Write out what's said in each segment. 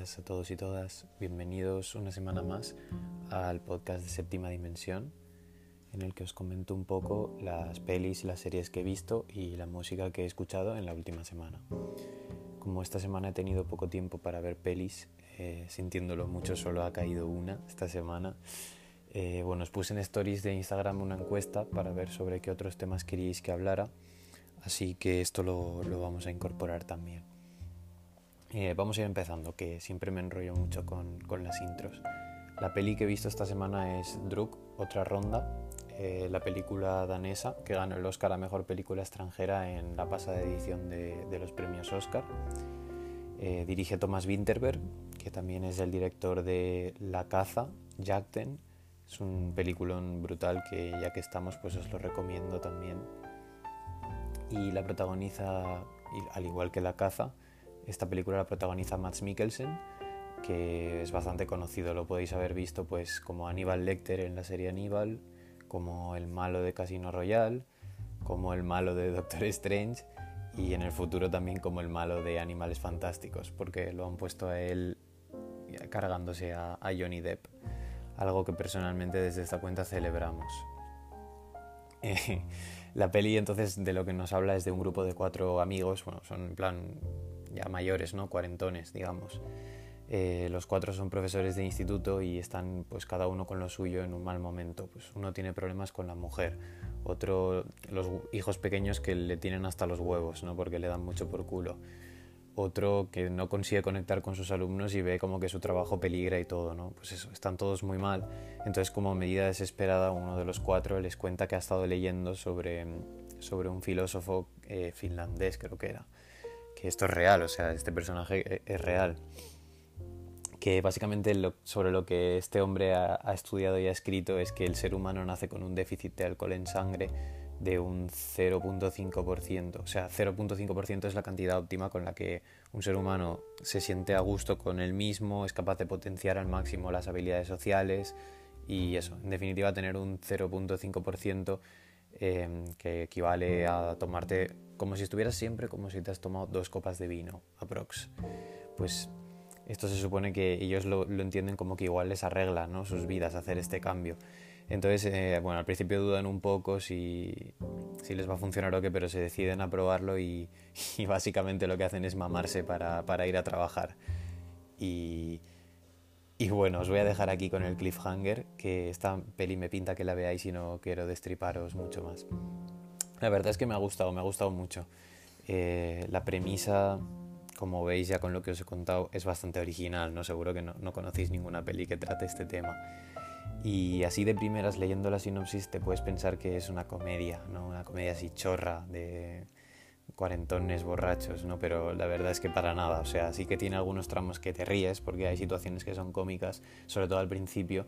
a todos y todas. Bienvenidos una semana más al podcast de Séptima Dimensión, en el que os comento un poco las pelis las series que he visto y la música que he escuchado en la última semana. Como esta semana he tenido poco tiempo para ver pelis, eh, sintiéndolo mucho, solo ha caído una esta semana. Eh, bueno, os puse en stories de Instagram una encuesta para ver sobre qué otros temas queríais que hablara, así que esto lo, lo vamos a incorporar también. Eh, vamos a ir empezando, que siempre me enrollo mucho con, con, las intros. La peli que he visto esta semana es Druk, otra ronda, eh, la película danesa que ganó el Oscar a Mejor Película Extranjera en la pasada edición de, de los premios Oscar. Eh, dirige Thomas Winterberg, que también es el director de La caza, Jagten. Es un peliculón brutal que ya que estamos pues os lo recomiendo también. Y la protagoniza, al igual que La caza, esta película la protagoniza Max Mikkelsen, que es bastante conocido, lo podéis haber visto pues como Aníbal Lecter en la serie Aníbal, como el malo de Casino Royale, como el malo de Doctor Strange y en el futuro también como el malo de Animales Fantásticos, porque lo han puesto a él cargándose a, a Johnny Depp, algo que personalmente desde esta cuenta celebramos. la peli entonces de lo que nos habla es de un grupo de cuatro amigos, bueno, son en plan ya mayores, ¿no? Cuarentones, digamos. Eh, los cuatro son profesores de instituto y están pues cada uno con lo suyo en un mal momento. Pues uno tiene problemas con la mujer, otro los hijos pequeños que le tienen hasta los huevos, ¿no? Porque le dan mucho por culo. Otro que no consigue conectar con sus alumnos y ve como que su trabajo peligra y todo, ¿no? Pues están todos muy mal. Entonces, como medida desesperada, uno de los cuatro les cuenta que ha estado leyendo sobre, sobre un filósofo eh, finlandés, creo que era, que esto es real, o sea, este personaje es real. Que básicamente sobre lo que este hombre ha, estudiado y ha escrito es que el ser humano nace con un déficit de alcohol en sangre de un 0.5%. O sea, 0.5% es la cantidad óptima con la que un ser humano se siente a gusto con él mismo, es capaz de potenciar al máximo las habilidades sociales y eso, en definitiva, tener un 0.5% eh, que equivale a tomarte como si estuvieras siempre como si te has tomado dos copas de vino, aprox. Pues esto se supone que ellos lo, lo entienden como que igual les arregla ¿no? sus vidas hacer este cambio. Entonces, eh, bueno, al principio dudan un poco si, si, les va a funcionar o qué, pero se deciden a probarlo y, y básicamente lo que hacen es mamarse para, para ir a trabajar. Y, y, bueno, os voy a dejar aquí con el cliffhanger, que esta peli me pinta que la veáis y no quiero destriparos mucho más. La verdad es que me ha gustado, me ha gustado mucho. Eh, la premisa, como veis ya con lo que os he contado, es bastante original, ¿no? Seguro que no, no conocéis ninguna peli que trate este tema. Y así de primeras, leyendo la sinopsis, te puedes pensar que es una comedia, ¿no? Una comedia así chorra, de cuarentones borrachos, ¿no? Pero la verdad es que para nada, o sea, sí que tiene algunos tramos que te ríes, porque hay situaciones que son cómicas, sobre todo al principio,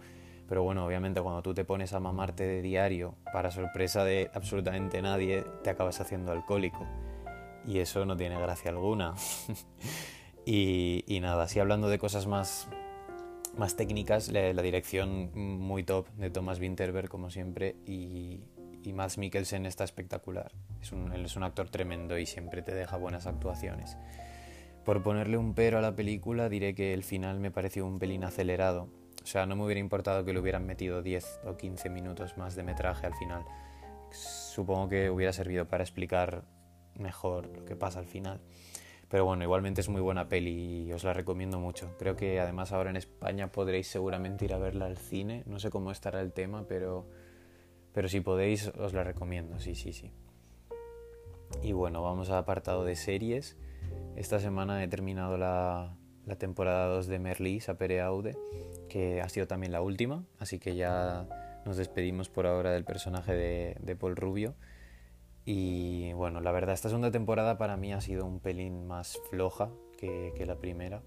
pero bueno, obviamente cuando tú te pones a mamarte de diario, para sorpresa de absolutamente nadie, te acabas haciendo alcohólico. Y eso no tiene gracia alguna. y, nada, así hablando de cosas más, más técnicas, la, la, dirección muy top de Thomas Winterberg, como siempre, y, y Mads Mikkelsen está espectacular. Es un, él es un actor tremendo y siempre te deja buenas actuaciones. Por ponerle un pero a la película, diré que el final me pareció un pelín acelerado o sea, no me hubiera importado que le hubieran metido 10 o 15 minutos más de metraje al final. Supongo que hubiera servido para explicar mejor lo que pasa al final. Pero bueno, igualmente es muy buena peli y os la recomiendo mucho. Creo que además ahora en España podréis seguramente ir a verla al cine. No sé cómo estará el tema, pero, pero si podéis os la recomiendo, sí, sí, sí. Y bueno, vamos al apartado de series. Esta semana he terminado la, la temporada 2 de Merlí, Sapere Aude, que ha sido también la última, así que ya nos despedimos por ahora del personaje de, de Paul Rubio. Y bueno, la verdad, esta segunda temporada para mí ha sido un pelín más floja que, que la primera,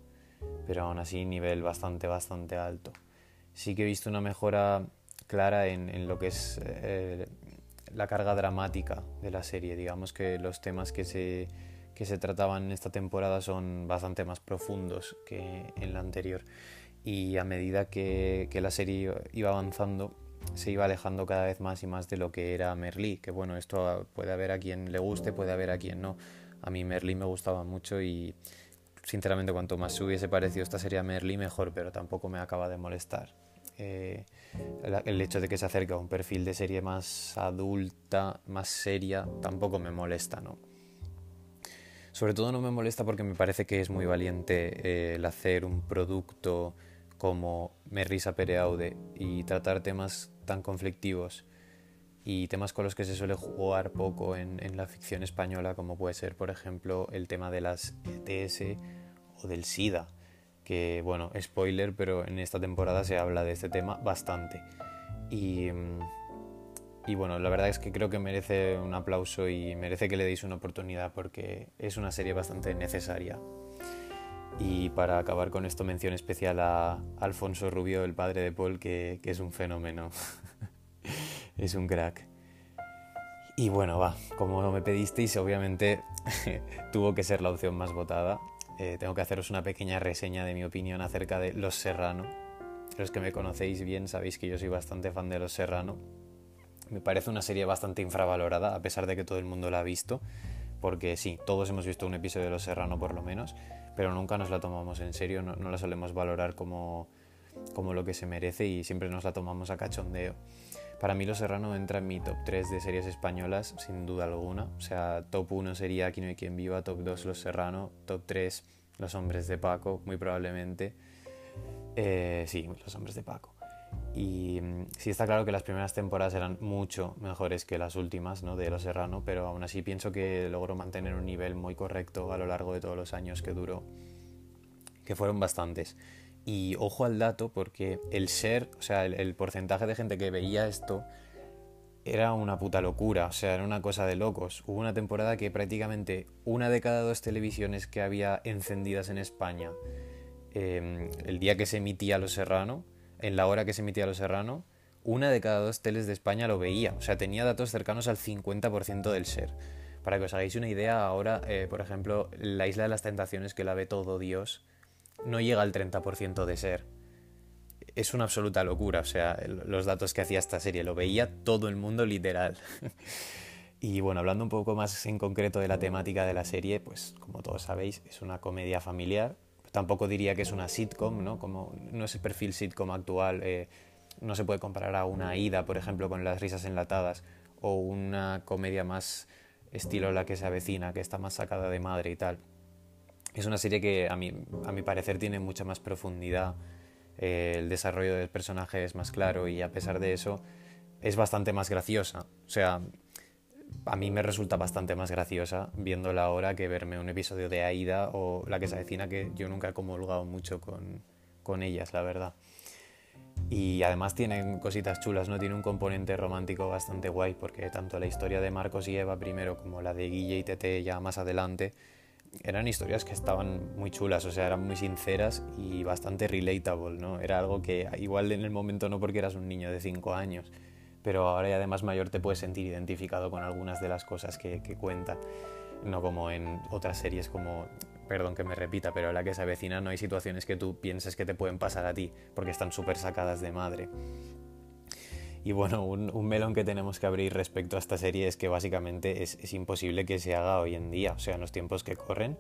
pero aún así nivel bastante, bastante alto. Sí que he visto una mejora clara en, lo que es eh, la carga dramática de la serie. Digamos que los temas que se, que se trataban en esta temporada son bastante más profundos que en la anterior. Y a medida que, que la serie iba avanzando, se iba alejando cada vez más y más de lo que era Merlí, que bueno, esto puede haber a quien le guste, puede haber a quien no. A mí Merlí me gustaba mucho y sinceramente, cuanto más se hubiese parecido esta serie a Merly, mejor, pero tampoco me acaba de molestar. Eh, el hecho de que se acerque a un perfil de serie más adulta, más seria, tampoco me molesta, ¿no? Sobre todo no me molesta porque me parece que es muy valiente eh, el hacer un producto como Merrisa Pereaude y tratar temas tan conflictivos y temas con los que se suele jugar poco en, en, la ficción española, como puede ser, por ejemplo, el tema de las ETS o del SIDA que bueno, spoiler, pero en esta temporada se habla de este tema bastante. Y, y, bueno, la verdad es que creo que merece un aplauso y merece que le deis una oportunidad porque es una serie bastante necesaria. Y para acabar con esto, mención especial a Alfonso Rubio, el padre de Paul, que, que es un fenómeno. es un crack. Y bueno, va, como me pedisteis, obviamente tuvo que ser la opción más votada. Eh, tengo que haceros una pequeña reseña de mi opinión acerca de Los Serrano. Los que me conocéis bien sabéis que yo soy bastante fan de Los Serrano. Me parece una serie bastante infravalorada, a pesar de que todo el mundo la ha visto, porque sí, todos hemos visto un episodio de Los Serrano por lo menos, pero nunca nos la tomamos en serio, no, no la solemos valorar como, como lo que se merece y siempre nos la tomamos a cachondeo. Para mí Los Serrano entra en mi top 3 de series españolas, sin duda alguna. O sea, top 1 sería Aquí no hay quien viva, top 2 Los Serrano, top 3 Los Hombres de Paco, muy probablemente. Eh, sí, Los Hombres de Paco. Y mm, sí está claro que las primeras temporadas eran mucho mejores que las últimas ¿no? de Los Serrano, pero aún así pienso que logró mantener un nivel muy correcto a lo largo de todos los años que duró, que fueron bastantes. Y ojo al dato porque el ser, o sea, el, porcentaje de gente que veía esto era una puta locura, o sea, era una cosa de locos. Hubo una temporada que prácticamente una de cada dos televisiones que había encendidas en España, em, el día que se emitía Los Serrano, en la hora que se emitía Los Serrano, una de cada dos teles de España lo veía, o sea, tenía datos cercanos al 50% del ser. Para que os hagáis una idea, ahora, eh, por ejemplo, la Isla de las Tentaciones, que la ve todo Dios, no llega al 30% de ser. Es una absoluta locura, o sea, los datos que hacía esta serie, lo veía todo el mundo literal. y bueno, hablando un poco más en concreto de la temática de la serie, pues como todos sabéis, es una comedia familiar. Tampoco diría que es una sitcom, ¿no? Como no es el perfil sitcom actual, eh, no se puede comparar a una ida, por ejemplo, con las risas enlatadas, o una comedia más estilo la que se avecina, que está más sacada de madre y tal. Es una serie que a mi, a mi parecer tiene mucha más profundidad, eh, el desarrollo del personaje es más claro y a pesar de eso es bastante más graciosa. O sea, a mí me resulta bastante más graciosa viéndola ahora que verme un episodio de Aida o La que se avecina, que yo nunca he comulgado mucho con, con ellas, la verdad. Y además tienen cositas chulas, ¿no? Tiene un componente romántico bastante guay, porque tanto la historia de Marcos y Eva primero como la de Guille y Tete ya más adelante eran historias que estaban muy chulas, o sea, eran muy sinceras y bastante relatable, ¿no? Era algo que igual en el momento no porque eras un niño de 5 años, pero ahora y además mayor te puedes sentir identificado con algunas de las cosas que, que cuentan, no como en otras series como, perdón que me repita, pero la que se avecina no hay situaciones que tú pienses que te pueden pasar a ti, porque están súper sacadas de madre. Y bueno, un, melón que tenemos que abrir respecto a esta serie es que básicamente es, imposible que se haga hoy en día, o sea, en los tiempos que corren.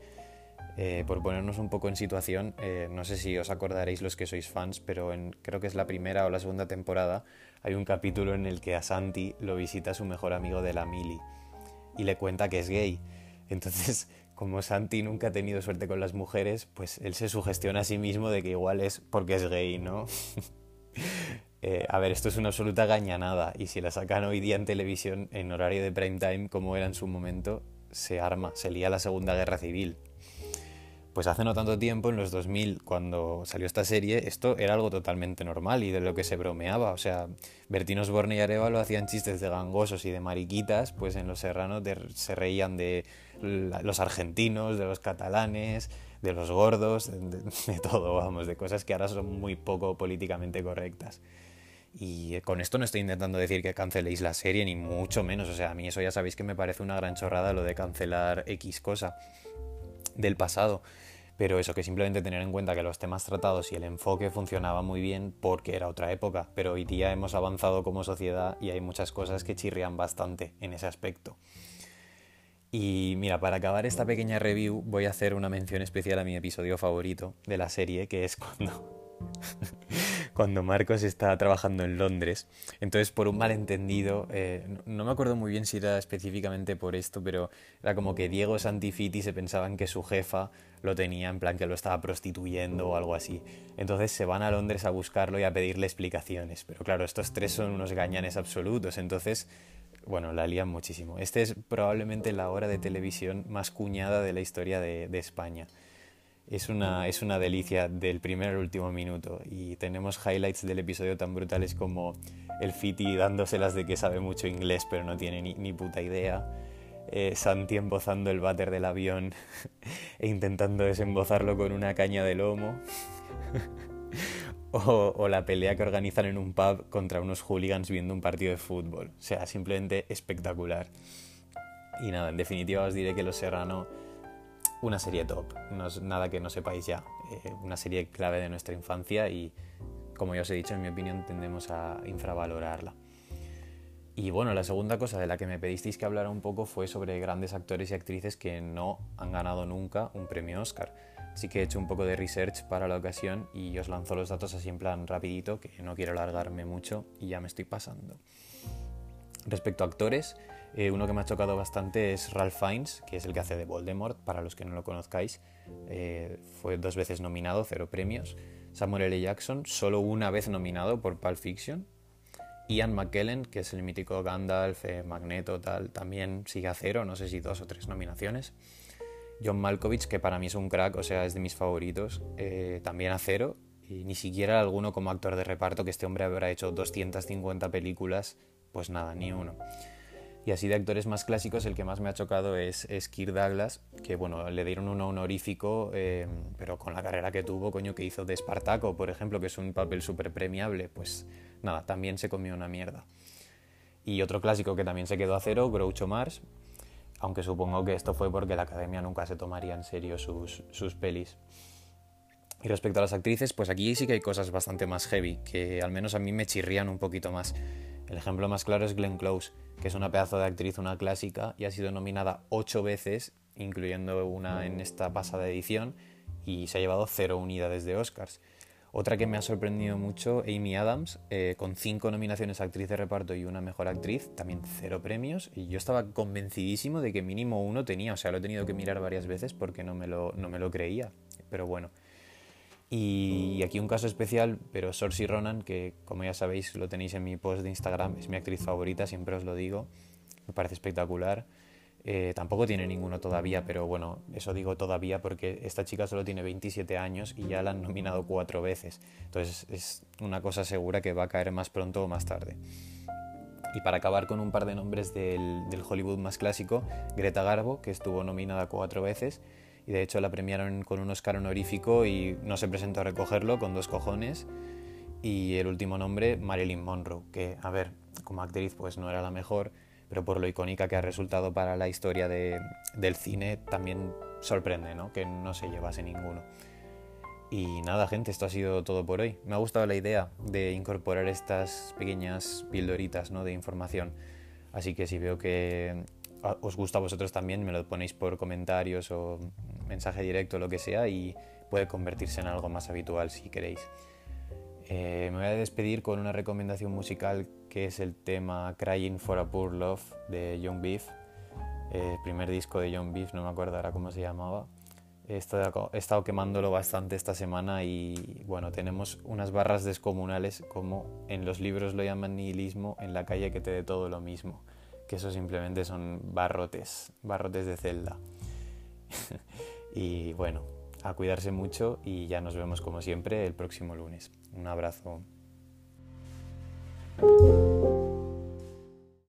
Eh, por ponernos un poco en situación, eh, no sé si os acordaréis los que sois fans, pero en, creo que es la primera o la segunda temporada, hay un capítulo en el que a Santi lo visita su mejor amigo de la Mili y le cuenta que es gay. Entonces, como Santi nunca ha tenido suerte con las mujeres, pues él se sugestiona a sí mismo de que igual es porque es gay, ¿no? Eh, a ver, esto es una absoluta gañanada y si la sacan hoy día en televisión en horario de prime time como era en su momento, se arma, se lía la Segunda Guerra Civil. Pues hace no tanto tiempo, en los 2000, cuando salió esta serie, esto era algo totalmente normal y de lo que se bromeaba. O sea, Bertino Osborne y Arevalo hacían chistes de gangosos y de mariquitas, pues en Los Serranos se reían de los argentinos, de los catalanes, de los gordos, de todo, vamos, de cosas que ahora son muy poco políticamente correctas. Y con esto no estoy intentando decir que canceléis la serie, ni mucho menos. O sea, a mí eso ya sabéis que me parece una gran chorrada lo de cancelar X cosa del pasado. Pero eso, que simplemente tener en cuenta que los temas tratados y el enfoque funcionaba muy bien porque era otra época. Pero hoy día hemos avanzado como sociedad y hay muchas cosas que chirrian bastante en ese aspecto. Y mira, para acabar esta pequeña review voy a hacer una mención especial a mi episodio favorito de la serie, que es cuando cuando Marcos está trabajando en Londres. Entonces, por un malentendido, eh, no me acuerdo muy bien si era específicamente por esto, pero era como que Diego Santifiti se pensaban que su jefa lo tenía, en plan que lo estaba prostituyendo o algo así. Entonces se van a Londres a buscarlo y a pedirle explicaciones. Pero claro, estos tres son unos gañanes absolutos, entonces bueno, la lían muchísimo. Este es probablemente la hora de televisión más cuñada de la historia de España es una, es una delicia del primer último minuto. Y tenemos highlights del episodio tan brutales como el Fiti dándoselas de que sabe mucho inglés pero no tiene ni, puta idea, eh, Santi embozando el váter del avión e intentando desembozarlo con una caña de lomo, o, o la pelea que organizan en un pub contra unos hooligans viendo un partido de fútbol, o sea, simplemente espectacular. Y nada, en definitiva os diré que Los Serrano una serie top, no es nada que no sepáis ya, eh, una serie clave de nuestra infancia y como ya os he dicho, en mi opinión tendemos a infravalorarla. Y bueno, la segunda cosa de la que me pedisteis que hablara un poco fue sobre grandes actores y actrices que no han ganado nunca un premio Oscar. Así que he hecho un poco de research para la ocasión y os lanzo los datos así en plan rapidito, que no quiero alargarme mucho y ya me estoy pasando. Respecto a actores, eh, uno que me ha chocado bastante es Ralph Fiennes, que es el que hace de Voldemort, para los que no lo conozcáis. Eh, fue dos veces nominado, cero premios. Samuel L. Jackson, solo una vez nominado por Pulp Fiction. Ian McKellen, que es el mítico Gandalf, eh, Magneto, tal, también sigue a cero, no sé si dos o tres nominaciones. John Malkovich, que para mí es un crack, o sea, es de mis favoritos, también a cero. Y ni siquiera alguno como actor de reparto, que este hombre habrá hecho 250 películas, pues nada, ni uno. Y así de actores más clásicos, el que más me ha chocado es, Kirk Douglas, que bueno, le dieron un honorífico, eh, pero con la carrera que tuvo, coño, que hizo de Espartaco, por ejemplo, que es un papel súper premiable, pues nada, también se comió una mierda. Y otro clásico que también se quedó a cero, Groucho Mars, aunque supongo que esto fue porque la academia nunca se tomaría en serio sus, sus pelis. Y respecto a las actrices, pues aquí sí que hay cosas bastante más heavy, que al menos a mí me chirrían un poquito más. El ejemplo más claro es Glenn Close, que es una pedazo de actriz, una clásica, y ha sido nominada ocho veces, incluyendo una en esta pasada edición, y se ha llevado cero unidades de Oscars. Otra que me ha sorprendido mucho, Amy Adams, eh, con cinco nominaciones a actriz de reparto y una mejor actriz, también cero premios, y yo estaba convencidísimo de que mínimo uno tenía, o sea, lo he tenido que mirar varias veces porque no me lo, no me lo creía, pero bueno. Y aquí un caso especial, pero Saoirse Ronan, que como ya sabéis lo tenéis en mi post de Instagram, es mi actriz favorita, siempre os lo digo, me parece espectacular. Eh, tampoco tiene ninguno todavía, pero bueno, eso digo todavía porque esta chica solo tiene 27 años y ya la han nominado cuatro veces. Entonces es una cosa segura que va a caer más pronto o más tarde. Y para acabar con un par de nombres del, del Hollywood más clásico, Greta Garbo, que estuvo nominada cuatro veces, y de hecho la premiaron con un Oscar honorífico y no se presentó a recogerlo con dos cojones. Y el último nombre, Marilyn Monroe, que, a ver, como actriz pues no era la mejor, pero por lo icónica que ha resultado para la historia de, del cine también sorprende, ¿no? Que no se llevase ninguno. Y nada, gente, esto ha sido todo por hoy. Me ha gustado la idea de incorporar estas pequeñas pildoritas ¿no? de información. Así que si veo que os gusta a vosotros también, me lo ponéis por comentarios o mensaje directo, lo que sea, y puede convertirse en algo más habitual si queréis. Eh, me voy a despedir con una recomendación musical que es el tema Crying for a Poor Love de John Beef, el primer disco de John Beef, no me acuerdo ahora cómo se llamaba. He estado, he estado quemándolo bastante esta semana y bueno, tenemos unas barras descomunales como en los libros lo llaman nihilismo, en la calle que te dé todo lo mismo, que eso simplemente son barrotes, barrotes de celda. Y bueno, a cuidarse mucho y ya nos vemos como siempre el próximo lunes. Un abrazo.